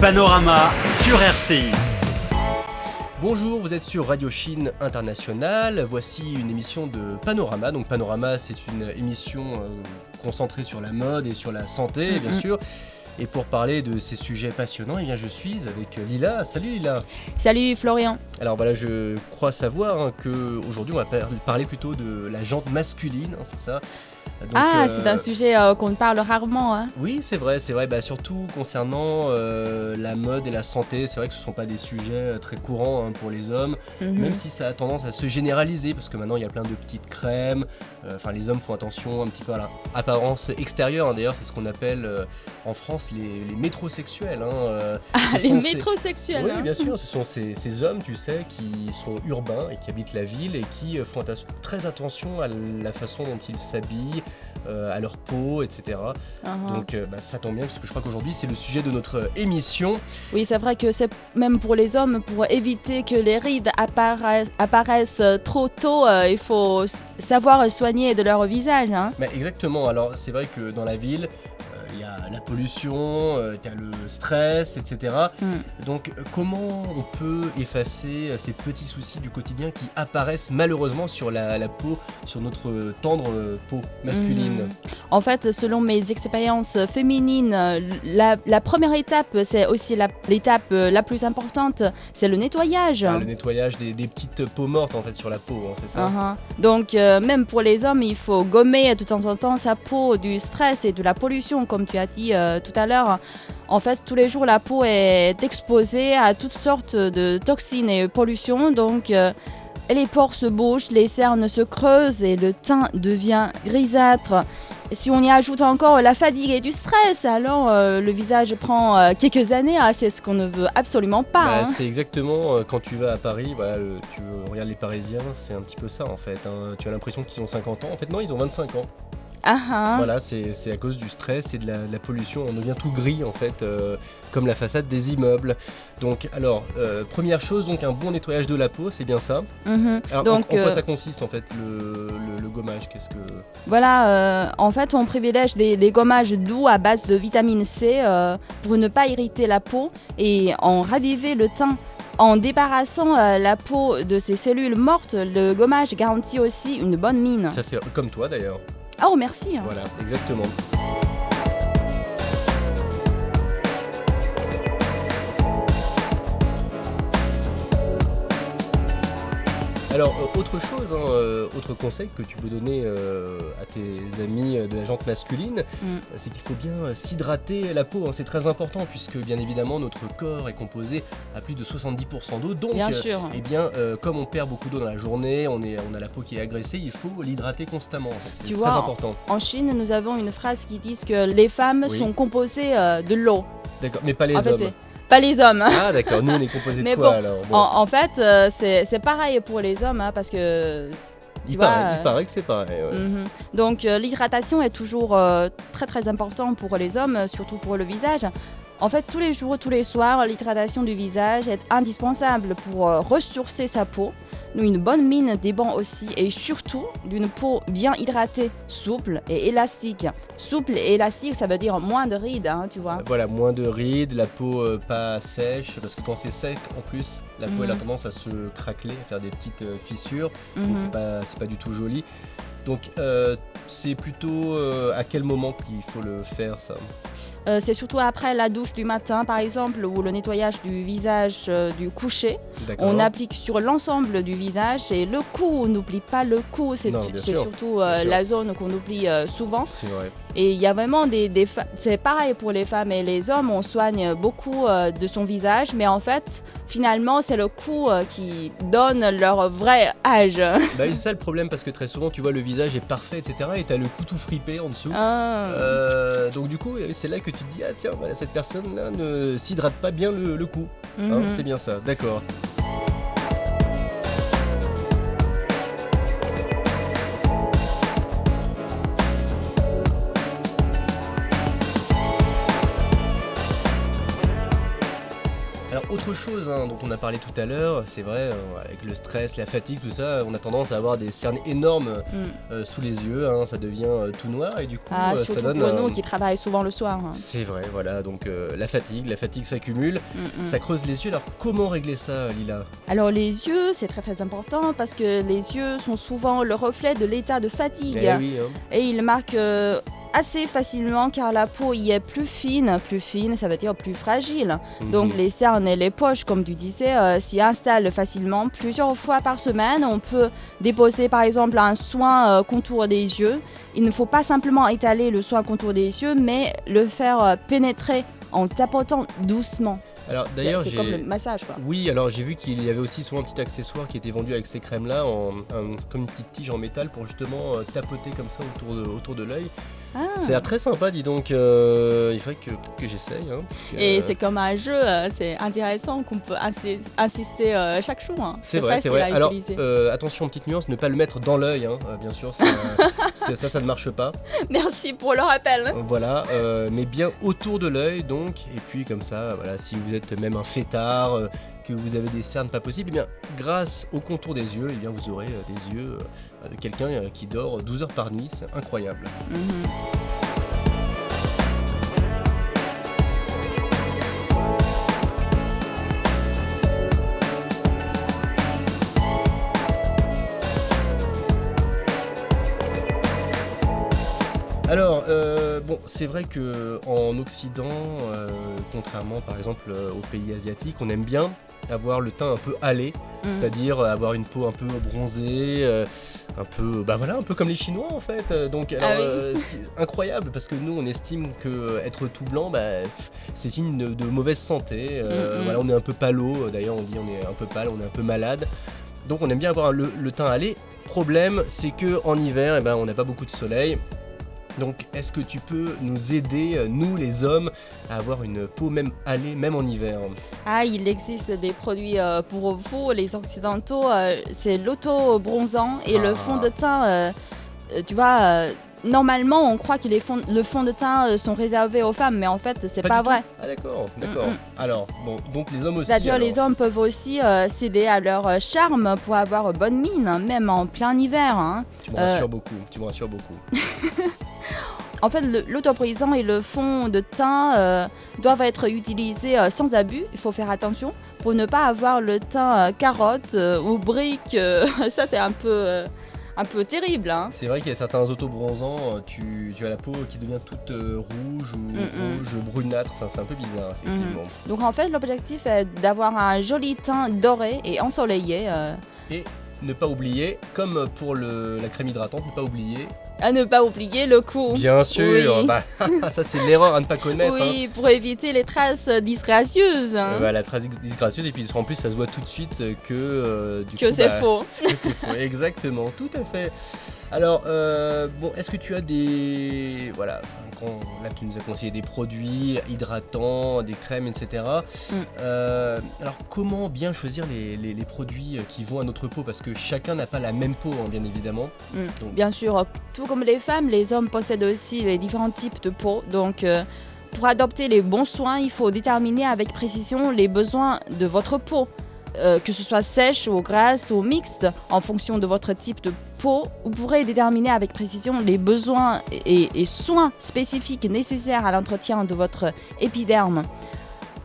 Panorama sur RCI. Bonjour, vous êtes sur Radio Chine International. Voici une émission de Panorama. Donc Panorama, c'est une émission euh, concentrée sur la mode et sur la santé, bien sûr. Et pour parler de ces sujets passionnants, eh bien, je suis avec Lila. Salut Lila. Salut Florian. Alors voilà, je crois savoir hein, que aujourd'hui on va par- parler plutôt de la jante masculine, hein, c'est ça? Donc, ah, euh, c'est un sujet euh, qu'on parle rarement. hein. Oui, c'est vrai, c'est vrai. Bah, surtout concernant euh, la mode et la santé, c'est vrai que ce ne sont pas des sujets euh, très courants hein, pour les hommes, Mhm. même si ça a tendance à se généraliser, parce que maintenant il y a plein de petites crèmes. Euh, Enfin, les hommes font attention un petit peu à l'apparence extérieure. hein. D'ailleurs, c'est ce qu'on appelle euh, en France les, les métrosexuels. hein. Euh, Ah, les ces- métrosexuels. oui, hein. bien sûr, ce sont ces, ces hommes, tu sais, qui sont urbains et qui habitent la ville et qui font très attention à la façon dont ils s'habillent, euh, à leur peau, etc. Mhm. Donc euh, bah, ça tombe bien parce que je crois qu'aujourd'hui c'est le sujet de notre euh, émission. Oui, c'est vrai que c'est même pour les hommes, pour éviter que les rides apparaissent, apparaissent trop tôt, il faut savoir soigner de leur visage. hein. Mais exactement, alors c'est vrai que dans la ville, pollution, euh, il y a le stress, etc. Mm. Donc comment on peut effacer euh, ces petits soucis du quotidien qui apparaissent malheureusement sur la, la peau, sur notre tendre euh, peau masculine? Mhm. En fait, selon mes expériences féminines, la, la première étape, c'est aussi l'étape la plus importante, c'est le nettoyage. Ah, le nettoyage des, des petites peaux mortes en fait sur la peau, hein, c'est ça? Mhm. Donc euh, même pour les hommes, il faut gommer de temps en temps sa peau du stress et de la pollution, comme tu as dit euh, tout à l'heure. En fait, tous les jours, la peau est exposée à toutes sortes de toxines et pollutions, donc euh, les pores se bougent, les cernes se creusent et le teint devient grisâtre. Et si on y ajoute encore la fatigue et du stress, alors euh, le visage prend euh, quelques années. Ah, c'est ce qu'on ne veut absolument pas. Bah, hein. C'est exactement euh, quand tu vas à Paris, voilà, le- tu regardes les Parisiens, c'est un petit peu ça en fait. hein. Tu as l'impression qu'ils ont 50 ans, en fait non, ils ont 25 ans. Ah, ah. Voilà, c'est à cause du stress et de la, de la pollution, on devient tout gris en fait, euh, comme la façade des immeubles. Donc alors, euh, première chose, donc un bon nettoyage de la peau, c'est bien ça. Mhm. Alors en- Donc, en, quoi euh, ça consiste en fait le, le- le gommage? Qu'est-ce que Voilà, en fait, on privilège des, des gommages doux à base de vitamine C pour ne pas irriter la peau et en raviver le teint. En débarrassant euh, la peau de ses cellules mortes, le gommage garantit aussi une bonne mine. ça c'est comme toi d'ailleurs. Oh, merci. Voilà, exactement. Alors, euh, autre chose, hein, euh, autre conseil que tu peux donner euh, à tes amis euh, de la jante masculine, Mm. euh, c'est qu'il faut bien euh, s'hydrater la peau. hein. c'est très important puisque, bien évidemment, notre corps est composé à plus de 70% d'eau. Donc, Bien euh, sûr. eh bien, euh, comme on perd beaucoup d'eau dans la journée, on, est, on a la peau qui est agressée, il faut l'hydrater constamment. en fait. C'est Tu très vois, important. En Chine, nous avons une phrase qui dit que les femmes Oui. sont composées euh, de l'eau. D'accord, mais pas les En fait, hommes. c'est pas les hommes. Ah d'accord, nous on est composé de quoi bon, alors Bon, En, en fait, euh, c'est pareil pour les hommes hein, parce que il, paraît, il euh, paraît que c'est pareil. ouais. Mhm. Donc euh, l'hydratation est toujours euh, très très important pour les hommes, euh, surtout pour le visage. En fait, tous les jours, tous les soirs, l'hydratation du visage est indispensable pour euh, ressourcer sa peau. Nous, une bonne mine dépend aussi et surtout d'une peau bien hydratée, souple et élastique. Souple et élastique, ça veut dire moins de rides, hein, tu vois. Voilà, moins de rides, la peau euh, pas sèche, parce que quand c'est sec, en plus, la peau elle a Mhm. tendance à se craqueler, à faire des petites euh, fissures, donc Mhm. c'est pas, du tout joli. Donc euh, c'est plutôt à quel moment qu'il faut le faire ça? Euh, c'est surtout après la douche du matin, par exemple, ou le nettoyage du visage euh, du coucher. On applique sur l'ensemble du visage et le cou, on n'oublie pas le cou, c'est surtout euh, la zone qu'on oublie souvent. C'est vrai. Et il y a vraiment des, c'est pareil pour les femmes et les hommes, on soigne beaucoup euh, de son visage, mais en fait, finalement, c'est le cou euh, qui donne leur vrai âge. Bah, c'est ça le problème, parce que très souvent tu vois le visage est parfait, etc. Et t'as le cou tout fripé en dessous. Ah. Euh, donc du coup, c'est là que tu te dis, ah tiens, voilà, cette personne-là ne s'hydrate pas bien le, le cou. Hein, Mhm. c'est bien ça, d'accord. Alors autre chose hein, dont on a parlé tout à l'heure, c'est vrai, euh, avec le stress, la fatigue, tout ça, on a tendance à avoir des cernes énormes Mm. euh, sous les yeux, hein, ça devient euh, tout noir et du coup Ah, ça donne... pour nous qui travaillent souvent le soir. hein. C'est vrai, voilà, donc la fatigue, la fatigue s'accumule, Mm, mm. ça creuse les yeux, alors comment régler ça Lila? Alors les yeux, c'est très très important parce que les yeux sont souvent le reflet de l'état de fatigue Eh oui, et ils marquent assez facilement car la peau y est plus fine, plus fine, ça veut dire plus fragile. Donc Mhm. les cernes et les poches, comme tu disais, euh, s'y installent facilement plusieurs fois par semaine. On peut déposer par exemple un soin euh, contour des yeux. Il ne faut pas simplement étaler le soin contour des yeux, mais le faire euh, pénétrer en tapotant doucement. Alors d'ailleurs, c'est comme le massage quoi. Oui, alors j'ai vu qu'il y avait aussi souvent un petit accessoire qui était vendu avec ces crèmes-là, en, un- comme une petite tige en métal pour justement euh, tapoter comme ça autour de, autour de l'œil. Ah. A l'air très sympa, dis donc. euh, il faudrait que j'essaye. hein, Et euh, c'est comme un jeu, euh, c'est intéressant qu'on peut euh, chaque jour. hein. C'est vrai, c'est vrai. Alors, euh, attention, petite nuance, ne pas le mettre dans l'œil, hein, euh, bien sûr, parce que ça, ça ne marche pas. Merci pour le rappel. Voilà, euh, mais bien autour de l'œil, donc. Et puis, comme ça, voilà, si vous êtes même un fêtard, euh, vous avez des cernes pas possibles, eh bien, grâce au contour des yeux, eh bien, vous aurez euh, des yeux euh, de quelqu'un euh, qui dort 12 heures par nuit. C'est incroyable. Mhm. Bon, c'est vrai que en Occident, euh, contrairement par exemple euh, aux pays asiatiques, on aime bien avoir le teint un peu hâlé, Mhm. c'est-à-dire euh, avoir une peau un peu bronzée, euh, un peu, bah voilà, un peu comme les Chinois en fait. Donc, alors, Ah oui. euh, ce qui est incroyable parce que nous, on estime que être tout blanc, bah, c'est signe de, de mauvaise santé. Mhm. Voilà, on est un peu palo. D'ailleurs, on dit on est un peu pâle, on est un peu malade. Donc, on aime bien avoir le, le teint hâlé. Problème, c'est que en hiver, eh ben, on n'a pas beaucoup de soleil. Donc, est-ce que tu peux nous aider, euh, nous les hommes, à avoir une peau même hâlée, même en hiver? Ah, il existe des produits euh, pour vous, les occidentaux, euh, c'est l'auto-bronzant et Ah. le fond de teint. euh, tu vois, normalement, on croit que les fonds, le fond de teint sont réservés aux femmes, mais en fait, c'est Pas pas, vrai. Ah d'accord, d'accord. Mm, Alors, bon, donc les hommes aussi. C'est-à-dire, les hommes peuvent aussi euh, céder à leur charme pour avoir bonne mine, même en plein hiver. hein. Tu me euh, beaucoup, tu me rassures beaucoup. En fait, l'autoprisant et le fond de teint euh, doivent être utilisés euh, sans abus. Il faut faire attention pour ne pas avoir le teint euh, carotte ou brique. ça, c'est un peu, un peu terrible. hein. C'est vrai qu'il y a certains autobronzants, tu, tu as la peau qui devient toute euh, rouge ou Mm, mm. rouge brunâtre, enfin c'est un peu bizarre effectivement. Donc, en fait, l'objectif est d'avoir un joli teint doré et ensoleillé. euh, Ne pas oublier, comme pour le, la crème hydratante, ne pas oublier. à ne pas oublier le cou. Bien sûr, Oui. bah, ça c'est l'erreur à ne pas connaître. hein. Oui, pour éviter les traces disgracieuses. hein. Euh, bah, la trace disgracieuse et puis en plus ça se voit tout de suite que euh, du que coup, c'est bah, faux. que c'est faux. Exactement, tout à fait. Alors, euh, bon, est-ce que tu as des. Voilà, là tu nous as conseillé des produits hydratants, des crèmes, etc. Mm. Euh, alors, comment bien choisir les, les- les produits qui vont à notre peau? Parce que chacun n'a pas la même peau, hein, bien évidemment. Mm. Donc- Bien sûr, tout comme les femmes, les hommes possèdent aussi les différents types de peau. Donc, euh, pour adopter les bons soins, il faut déterminer avec précision les besoins de votre peau. Euh, que ce soit sèche ou grasse ou mixte, en fonction de votre type de peau, vous pourrez déterminer avec précision les besoins et, et soins spécifiques nécessaires à l'entretien de votre épiderme.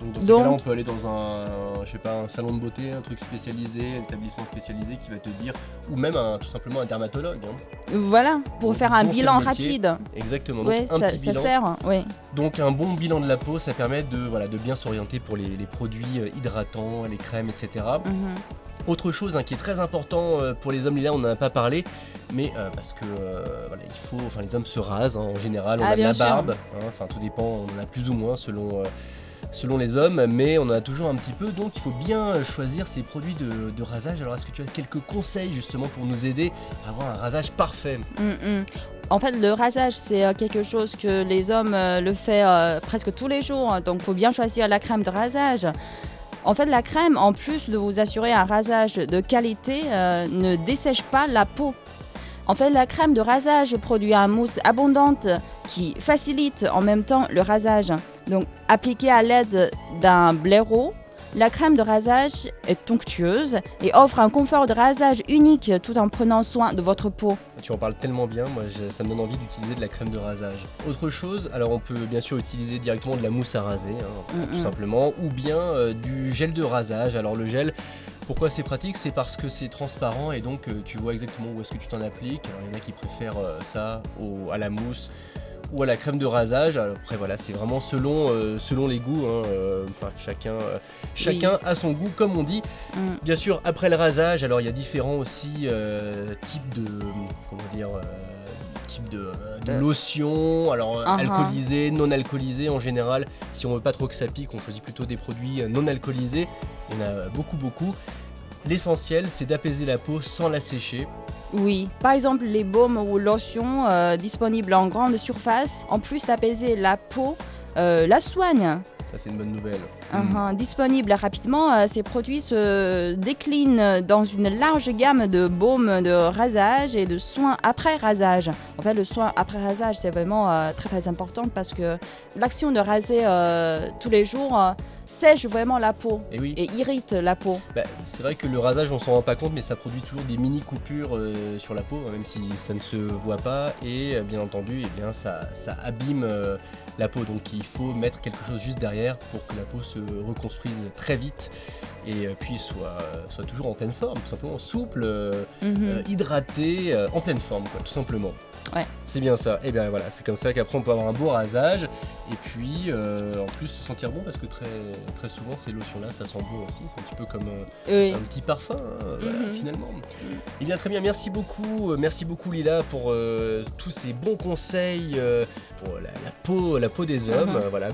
Donc, dans ce Donc- cas-là, on peut aller dans un, je sais pas, un salon de beauté, un truc spécialisé, un établissement spécialisé qui va te dire, ou même un- tout simplement un dermatologue. hein. Voilà, pour Donc, faire un bilan rapide. Exactement. Donc, Ouais, un ça, petit ça bilan. sert. Ouais. Donc un bon bilan de la peau, ça permet de, voilà, de bien s'orienter pour les, les produits euh, hydratants, les crèmes, etc. Mhm. Autre chose hein, qui est très important euh, pour les hommes, là on n'en a pas parlé, mais euh, parce que euh, voilà, il faut, enfin les hommes se rasent hein, en général, on Ah, a de la sûr. barbe, hein, enfin tout dépend, on en a plus ou moins selon, selon les hommes, mais on en a toujours un petit peu, donc il faut bien choisir ces produits de, rasage. Alors est-ce que tu as quelques conseils justement pour nous aider à avoir un rasage parfait? Mm, mm. En fait, le rasage, c'est euh, quelque chose que les hommes euh, le font euh, presque tous les jours. Donc, il faut bien choisir la crème de rasage. En fait, la crème, en plus de vous assurer un rasage de qualité, ne dessèche pas la peau. En fait, la crème de rasage produit une mousse abondante qui facilite en même temps le rasage. Donc, appliquée à l'aide d'un blaireau, La crème de rasage est onctueuse et offre un confort de rasage unique tout en prenant soin de votre peau. Tu en parles tellement bien, moi je- ça me donne envie d'utiliser de la crème de rasage. Autre chose, alors on peut bien sûr utiliser directement de la mousse à raser, hein, Mm, tout mm. simplement, ou bien euh, du gel de rasage. Alors le gel, pourquoi c'est pratique? C'est parce que c'est transparent et donc euh, tu vois exactement où est-ce que tu t'en appliques. Alors il y en a qui préfèrent euh, ça au- à la mousse ou à la crème de rasage. Alors, après voilà, c'est vraiment selon, euh, selon les goûts. hein, euh, enfin, chacun, euh, chacun a son goût, comme on dit. Mm. Bien sûr, après le rasage, alors il y a différents aussi types de comment dire types de, de lotions, alors Uh-huh. alcoolisées, non alcoolisées en général. Si on veut pas trop que ça pique, on choisit plutôt des produits non alcoolisés. Il y en a beaucoup beaucoup. L'essentiel, c'est d'apaiser la peau sans la sécher. Oui, par exemple les baumes ou lotions euh, disponibles en grande surface, en plus d'apaiser la peau, euh, la soignent. Ça, c'est une bonne nouvelle. Uh-huh. Disponibles rapidement, euh, ces produits se déclinent dans une large gamme de baumes de rasage et de soins après rasage. En fait, le soin après rasage, c'est vraiment euh, très très important parce que l'action de raser euh, tous les jours sèche vraiment la peau Et oui, et irrite la peau. bah, c'est vrai que le rasage, on s'en rend pas compte, mais ça produit toujours des mini coupures euh, sur la peau, hein, même si ça ne se voit pas. Et euh, bien entendu, eh bien, ça, ça abîme euh, la peau. Donc il faut mettre quelque chose juste derrière pour que la peau se reconstruise très vite et euh, puis soit, soit toujours en pleine forme, tout simplement souple, euh, Mhm. euh, hydraté, en pleine forme, quoi, tout simplement. Ouais. C'est bien ça. Et bien voilà, c'est comme ça qu'après on peut avoir un beau rasage et puis euh, en plus se sentir bon parce que très, très souvent ces lotions-là ça sent bon aussi. C'est un petit peu comme Oui. un petit parfum hein, voilà, Mhm. finalement. Eh bien très bien, merci beaucoup, merci beaucoup Lila pour euh, tous ces bons conseils euh, pour la, la peau, la peau des hommes. Mhm. euh, voilà,